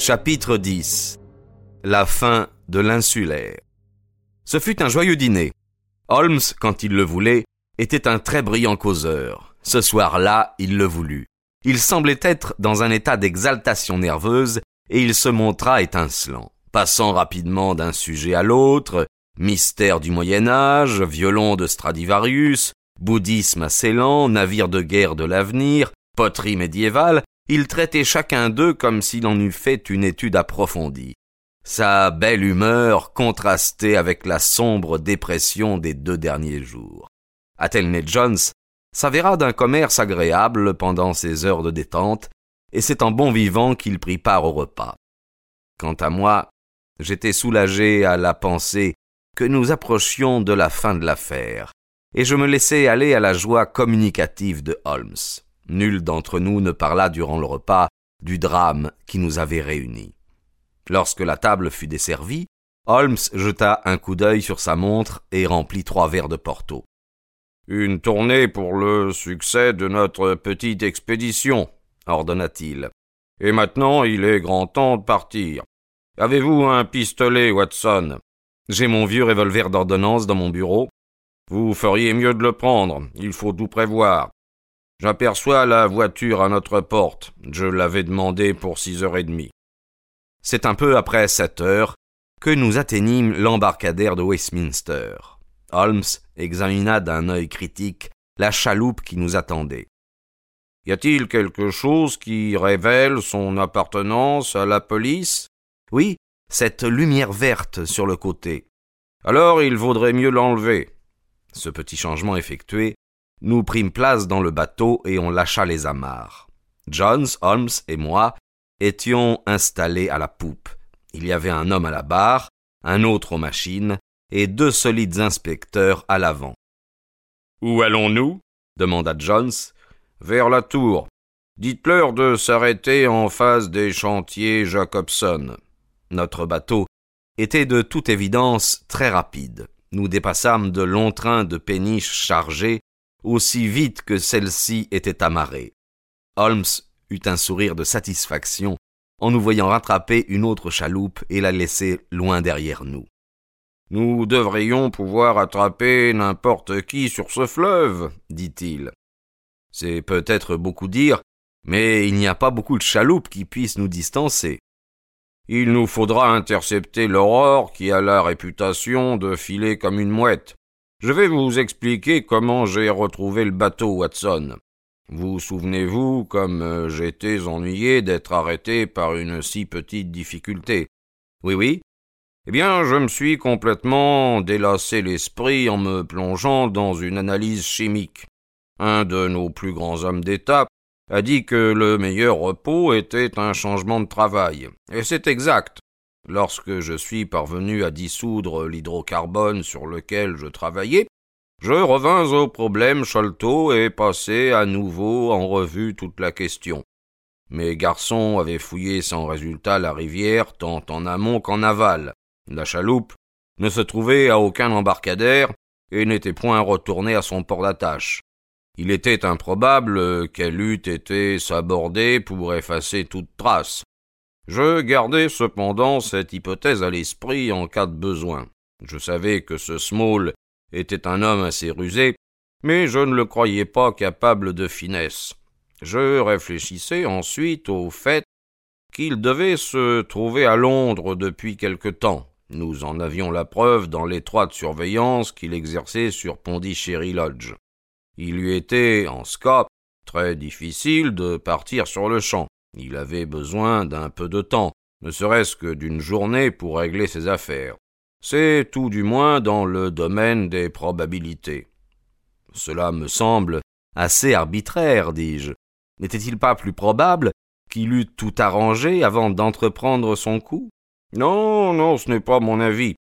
Chapitre 10 La fin de l'insulaire Ce fut un joyeux dîner. Holmes, quand il le voulait, était un très brillant causeur. Ce soir-là, il le voulut. Il semblait être dans un état d'exaltation nerveuse et il se montra étincelant, passant rapidement d'un sujet à l'autre, mystère du Moyen Âge, violon de Stradivarius, bouddhisme à Ceylan, navire de guerre de l'avenir, poterie médiévale, il traitait chacun d'eux comme s'il en eût fait une étude approfondie. Sa belle humeur contrastait avec la sombre dépression des deux derniers jours. Athelney Jones s'avéra d'un commerce agréable pendant ses heures de détente, et c'est en bon vivant qu'il prit part au repas. Quant à moi, j'étais soulagé à la pensée que nous approchions de la fin de l'affaire, et je me laissais aller à la joie communicative de Holmes. Nul d'entre nous ne parla durant le repas du drame qui nous avait réunis. Lorsque la table fut desservie, Holmes jeta un coup d'œil sur sa montre et remplit trois verres de Porto. Une tournée pour le succès de notre petite expédition, ordonna-t-il. Et maintenant il est grand temps de partir. Avez-vous un pistolet, Watson? J'ai mon vieux revolver d'ordonnance dans mon bureau. Vous feriez mieux de le prendre, il faut tout prévoir. J'aperçois la voiture à notre porte. Je l'avais demandé pour six heures et demie. C'est un peu après sept heures que nous atteignîmes l'embarcadère de Westminster. Holmes examina d'un œil critique la chaloupe qui nous attendait. Y a-t-il quelque chose qui révèle son appartenance à la police? Oui, cette lumière verte sur le côté. Alors il vaudrait mieux l'enlever. Ce petit changement effectué, nous prîmes place dans le bateau et on lâcha les amarres. Jones, Holmes et moi étions installés à la poupe. Il y avait un homme à la barre, un autre aux machines, et deux solides inspecteurs à l'avant. Où allons-nous? demanda Jones. Vers la tour. Dites-leur de s'arrêter en face des chantiers Jacobson. Notre bateau était de toute évidence très rapide. Nous dépassâmes de longs trains de péniches chargés aussi vite que celle-ci était amarrée. Holmes eut un sourire de satisfaction en nous voyant rattraper une autre chaloupe et la laisser loin derrière nous. Nous devrions pouvoir attraper n'importe qui sur ce fleuve, dit-il. C'est peut-être beaucoup dire, mais il n'y a pas beaucoup de chaloupes qui puissent nous distancer. Il nous faudra intercepter l'aurore qui a la réputation de filer comme une mouette. Je vais vous expliquer comment j'ai retrouvé le bateau, Watson. Vous souvenez-vous comme euh, j'étais ennuyé d'être arrêté par une si petite difficulté. Oui, oui. Eh bien, je me suis complètement délassé l'esprit en me plongeant dans une analyse chimique. Un de nos plus grands hommes d'État a dit que le meilleur repos était un changement de travail. Et c'est exact. Lorsque je suis parvenu à dissoudre l'hydrocarbone sur lequel je travaillais, je revins au problème Sholto et passai à nouveau en revue toute la question. Mes garçons avaient fouillé sans résultat la rivière tant en amont qu'en aval. La chaloupe ne se trouvait à aucun embarcadère et n'était point retournée à son port d'attache. Il était improbable qu'elle eût été sabordée pour effacer toute trace. Je gardais cependant cette hypothèse à l'esprit en cas de besoin. Je savais que ce Small était un homme assez rusé, mais je ne le croyais pas capable de finesse. Je réfléchissais ensuite au fait qu'il devait se trouver à Londres depuis quelque temps. Nous en avions la preuve dans l'étroite surveillance qu'il exerçait sur Pondichéry Lodge. Il lui était, en Scott, très difficile de partir sur le champ. Il avait besoin d'un peu de temps, ne serait-ce que d'une journée pour régler ses affaires. C'est tout du moins dans le domaine des probabilités. Cela me semble assez arbitraire, dis-je. N'était-il pas plus probable qu'il eût tout arrangé avant d'entreprendre son coup? Non, non, ce n'est pas mon avis.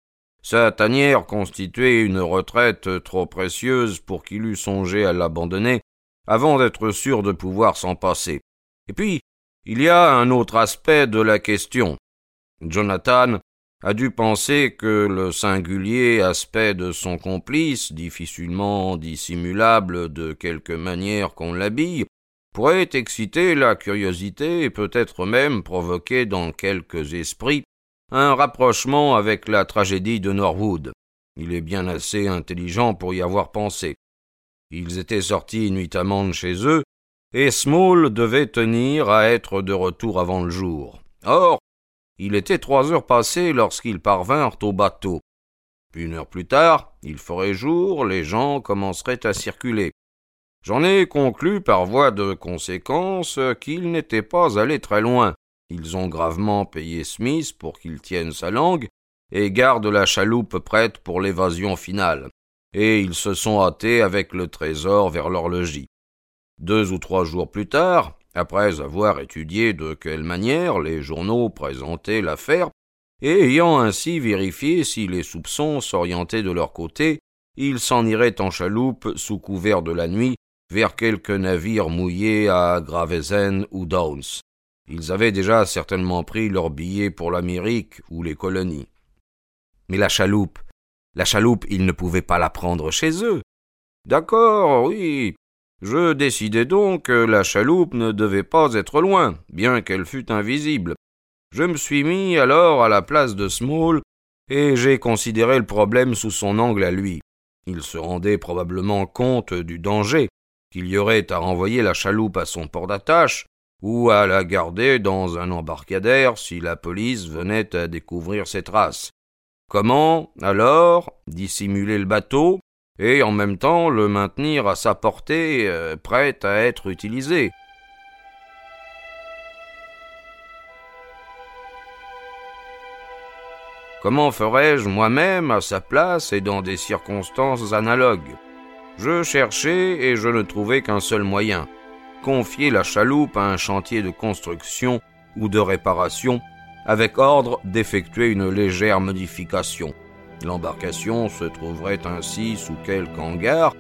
Sa tanière constituait une retraite trop précieuse pour qu'il eût songé à l'abandonner avant d'être sûr de pouvoir s'en passer. Et puis, il y a un autre aspect de la question. Jonathan a dû penser que le singulier aspect de son complice, difficilement dissimulable de quelque manière qu'on l'habille, pourrait exciter la curiosité et peut-être même provoquer dans quelques esprits un rapprochement avec la tragédie de Norwood. Il est bien assez intelligent pour y avoir pensé. Ils étaient sortis nuitamment de chez eux, et Small devait tenir à être de retour avant le jour. Or, il était trois heures passées lorsqu'ils parvinrent au bateau. Une heure plus tard, il ferait jour, les gens commenceraient à circuler. J'en ai conclu par voie de conséquence qu'ils n'étaient pas allés très loin. Ils ont gravement payé Smith pour qu'il tienne sa langue et garde la chaloupe prête pour l'évasion finale. Et ils se sont hâtés avec le trésor vers leur logis. Deux ou trois jours plus tard, après avoir étudié de quelle manière les journaux présentaient l'affaire, et ayant ainsi vérifié si les soupçons s'orientaient de leur côté, ils s'en iraient en chaloupe sous couvert de la nuit vers quelque navire mouillé à Gravesend ou Downs. Ils avaient déjà certainement pris leur billet pour l'Amérique ou les colonies. Mais la chaloupe, la chaloupe, ils ne pouvaient pas la prendre chez eux. D'accord, oui, je décidai donc que la chaloupe ne devait pas être loin, bien qu'elle fût invisible. Je me suis mis alors à la place de Small, et j'ai considéré le problème sous son angle à lui. Il se rendait probablement compte du danger qu'il y aurait à renvoyer la chaloupe à son port d'attache, ou à la garder dans un embarcadère si la police venait à découvrir ses traces. Comment, alors, dissimuler le bateau et en même temps le maintenir à sa portée, euh, prêt à être utilisé. Comment ferais-je moi-même à sa place et dans des circonstances analogues? Je cherchais et je ne trouvais qu'un seul moyen confier la chaloupe à un chantier de construction ou de réparation, avec ordre d'effectuer une légère modification. L'embarcation se trouverait ainsi sous quelque hangar,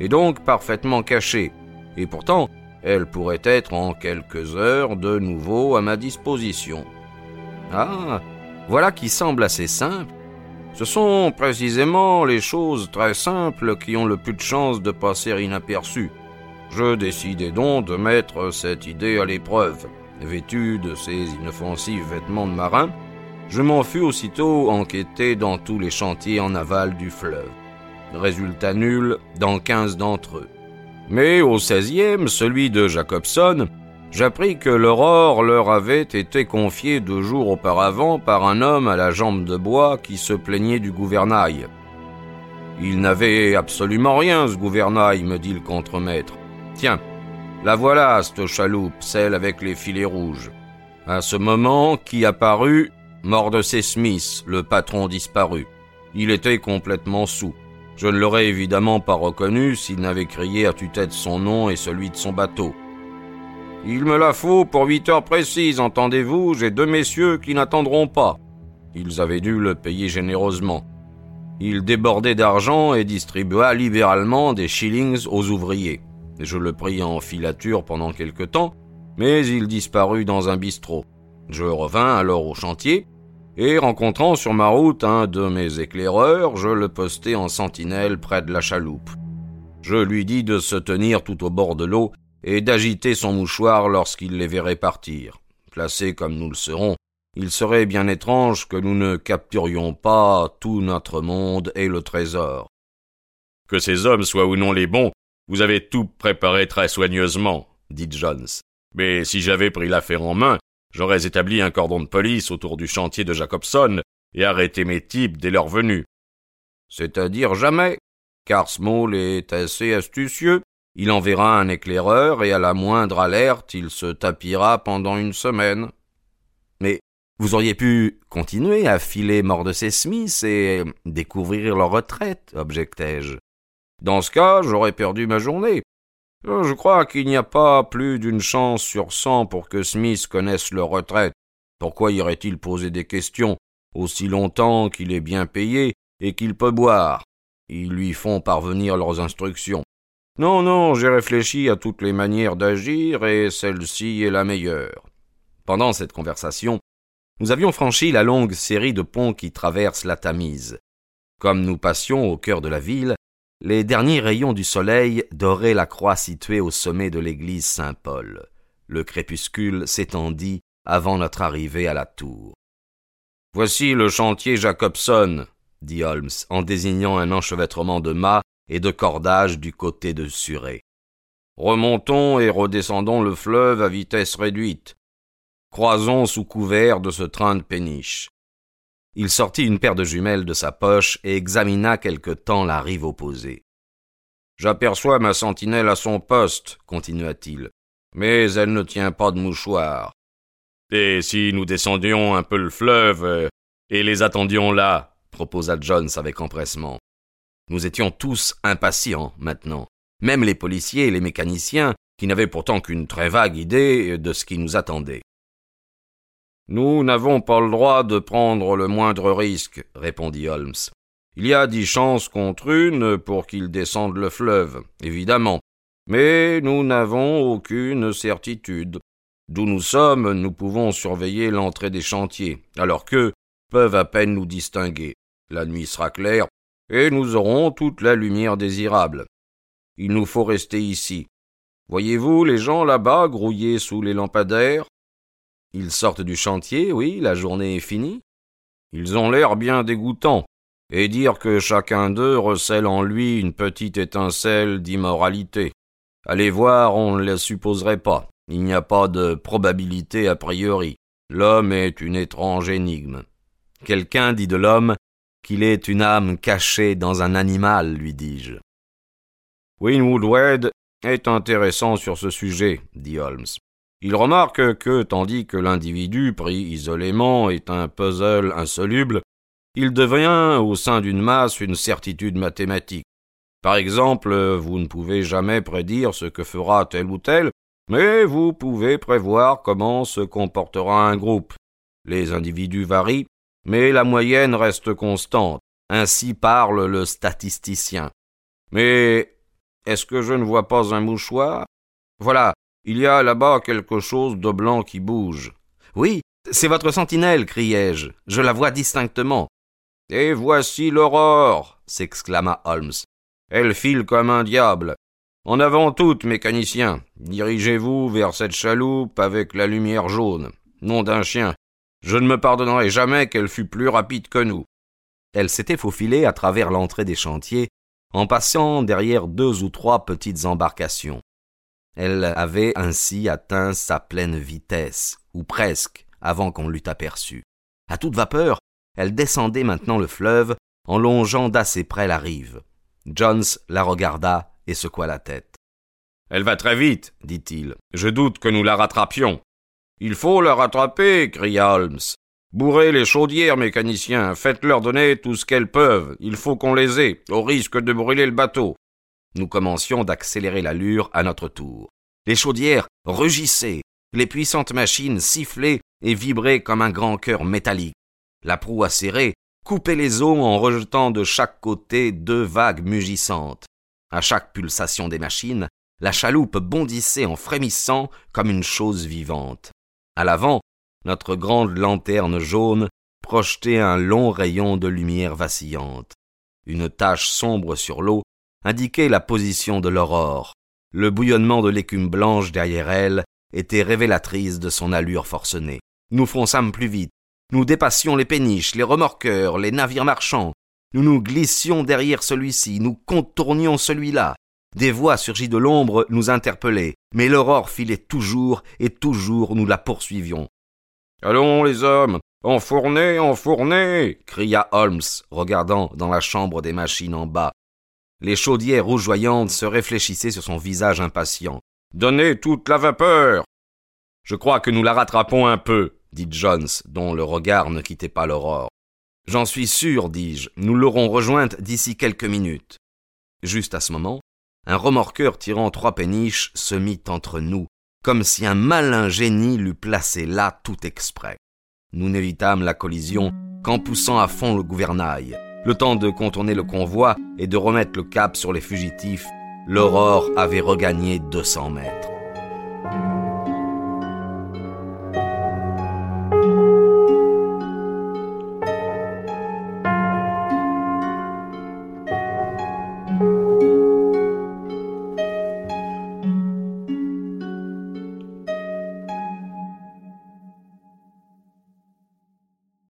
et donc parfaitement cachée, et pourtant elle pourrait être en quelques heures de nouveau à ma disposition. Ah, voilà qui semble assez simple. Ce sont précisément les choses très simples qui ont le plus de chances de passer inaperçues. Je décidai donc de mettre cette idée à l'épreuve. Vêtu de ces inoffensifs vêtements de marin, je m'en fus aussitôt enquêté dans tous les chantiers en aval du fleuve. Résultat nul dans quinze d'entre eux. Mais au seizième, celui de Jacobson, j'appris que l'aurore leur avait été confiée deux jours auparavant par un homme à la jambe de bois qui se plaignait du gouvernail. Il n'avait absolument rien, ce gouvernail, me dit le contremaître. Tiens, la voilà, cette chaloupe, celle avec les filets rouges. À ce moment, qui apparut ses Smith, le patron disparu. Il était complètement sous. Je ne l'aurais évidemment pas reconnu s'il n'avait crié à tue-tête son nom et celui de son bateau. Il me la faut pour huit heures précises, entendez-vous, j'ai deux messieurs qui n'attendront pas. Ils avaient dû le payer généreusement. Il débordait d'argent et distribua libéralement des shillings aux ouvriers. Je le pris en filature pendant quelque temps, mais il disparut dans un bistrot. Je revins alors au chantier, et rencontrant sur ma route un de mes éclaireurs, je le postai en sentinelle près de la chaloupe. Je lui dis de se tenir tout au bord de l'eau et d'agiter son mouchoir lorsqu'il les verrait partir. Placés comme nous le serons, il serait bien étrange que nous ne capturions pas tout notre monde et le trésor. Que ces hommes soient ou non les bons, vous avez tout préparé très soigneusement, dit Jones. Mais si j'avais pris l'affaire en main, J'aurais établi un cordon de police autour du chantier de Jacobson et arrêté mes types dès leur venue. C'est-à-dire jamais, car Small est assez astucieux. Il enverra un éclaireur et à la moindre alerte, il se tapira pendant une semaine. Mais vous auriez pu continuer à filer mort de ses Smiths et découvrir leur retraite, objectai-je. Dans ce cas, j'aurais perdu ma journée. Euh, je crois qu'il n'y a pas plus d'une chance sur cent pour que Smith connaisse leur retraite. Pourquoi irait-il poser des questions aussi longtemps qu'il est bien payé et qu'il peut boire? Ils lui font parvenir leurs instructions. Non, non, j'ai réfléchi à toutes les manières d'agir et celle-ci est la meilleure. Pendant cette conversation, nous avions franchi la longue série de ponts qui traversent la Tamise. Comme nous passions au cœur de la ville, les derniers rayons du soleil doraient la croix située au sommet de l'église Saint-Paul. Le crépuscule s'étendit avant notre arrivée à la tour. Voici le chantier Jacobson, dit Holmes en désignant un enchevêtrement de mâts et de cordages du côté de Surrey. Remontons et redescendons le fleuve à vitesse réduite. Croisons sous couvert de ce train de péniche. Il sortit une paire de jumelles de sa poche et examina quelque temps la rive opposée. J'aperçois ma sentinelle à son poste, continua-t-il, mais elle ne tient pas de mouchoir. Et si nous descendions un peu le fleuve euh, et les attendions là, proposa Jones avec empressement. Nous étions tous impatients maintenant, même les policiers et les mécaniciens, qui n'avaient pourtant qu'une très vague idée de ce qui nous attendait. Nous n'avons pas le droit de prendre le moindre risque, répondit Holmes. Il y a dix chances contre une pour qu'ils descendent le fleuve, évidemment, mais nous n'avons aucune certitude. D'où nous sommes, nous pouvons surveiller l'entrée des chantiers, alors qu'eux peuvent à peine nous distinguer. La nuit sera claire, et nous aurons toute la lumière désirable. Il nous faut rester ici. Voyez-vous les gens là-bas grouillés sous les lampadaires? Ils sortent du chantier, oui, la journée est finie. Ils ont l'air bien dégoûtants, et dire que chacun d'eux recèle en lui une petite étincelle d'immoralité. Allez voir, on ne le supposerait pas. Il n'y a pas de probabilité a priori. L'homme est une étrange énigme. Quelqu'un dit de l'homme qu'il est une âme cachée dans un animal, lui dis-je. Winwood Wade est intéressant sur ce sujet, dit Holmes. Il remarque que, tandis que l'individu pris isolément est un puzzle insoluble, il devient au sein d'une masse une certitude mathématique. Par exemple, vous ne pouvez jamais prédire ce que fera tel ou tel, mais vous pouvez prévoir comment se comportera un groupe. Les individus varient, mais la moyenne reste constante. Ainsi parle le statisticien. Mais est-ce que je ne vois pas un mouchoir? Voilà, il y a là-bas quelque chose de blanc qui bouge. Oui, c'est votre sentinelle, criai-je. Je la vois distinctement. Et voici l'aurore, s'exclama Holmes. Elle file comme un diable. En avant toute, mécanicien. Dirigez-vous vers cette chaloupe avec la lumière jaune. Nom d'un chien. Je ne me pardonnerai jamais qu'elle fût plus rapide que nous. Elle s'était faufilée à travers l'entrée des chantiers, en passant derrière deux ou trois petites embarcations. Elle avait ainsi atteint sa pleine vitesse, ou presque, avant qu'on l'eût aperçue. À toute vapeur, elle descendait maintenant le fleuve, en longeant d'assez près la rive. Jones la regarda et secoua la tête. Elle va très vite, dit-il. Je doute que nous la rattrapions. Il faut la rattraper, cria Holmes. Bourrez les chaudières, mécaniciens, faites-leur donner tout ce qu'elles peuvent. Il faut qu'on les ait, au risque de brûler le bateau. Nous commencions d'accélérer l'allure à notre tour. Les chaudières rugissaient, les puissantes machines sifflaient et vibraient comme un grand cœur métallique. La proue acérée coupait les eaux en rejetant de chaque côté deux vagues mugissantes. À chaque pulsation des machines, la chaloupe bondissait en frémissant comme une chose vivante. À l'avant, notre grande lanterne jaune projetait un long rayon de lumière vacillante. Une tache sombre sur l'eau indiquait la position de l'aurore. Le bouillonnement de l'écume blanche derrière elle était révélatrice de son allure forcenée. Nous fonçâmes plus vite. Nous dépassions les péniches, les remorqueurs, les navires marchands. Nous nous glissions derrière celui-ci, nous contournions celui-là. Des voix surgies de l'ombre nous interpellaient, mais l'aurore filait toujours et toujours nous la poursuivions. Allons, les hommes, enfournez, enfournez cria Holmes, regardant dans la chambre des machines en bas. Les chaudières rougeoyantes se réfléchissaient sur son visage impatient. Donnez toute la vapeur. Je crois que nous la rattrapons un peu, dit Jones, dont le regard ne quittait pas l'aurore. J'en suis sûr, dis-je, nous l'aurons rejointe d'ici quelques minutes. Juste à ce moment, un remorqueur tirant trois péniches se mit entre nous, comme si un malin génie l'eût placé là tout exprès. Nous n'évitâmes la collision qu'en poussant à fond le gouvernail. Le temps de contourner le convoi et de remettre le cap sur les fugitifs, l'aurore avait regagné deux cents mètres.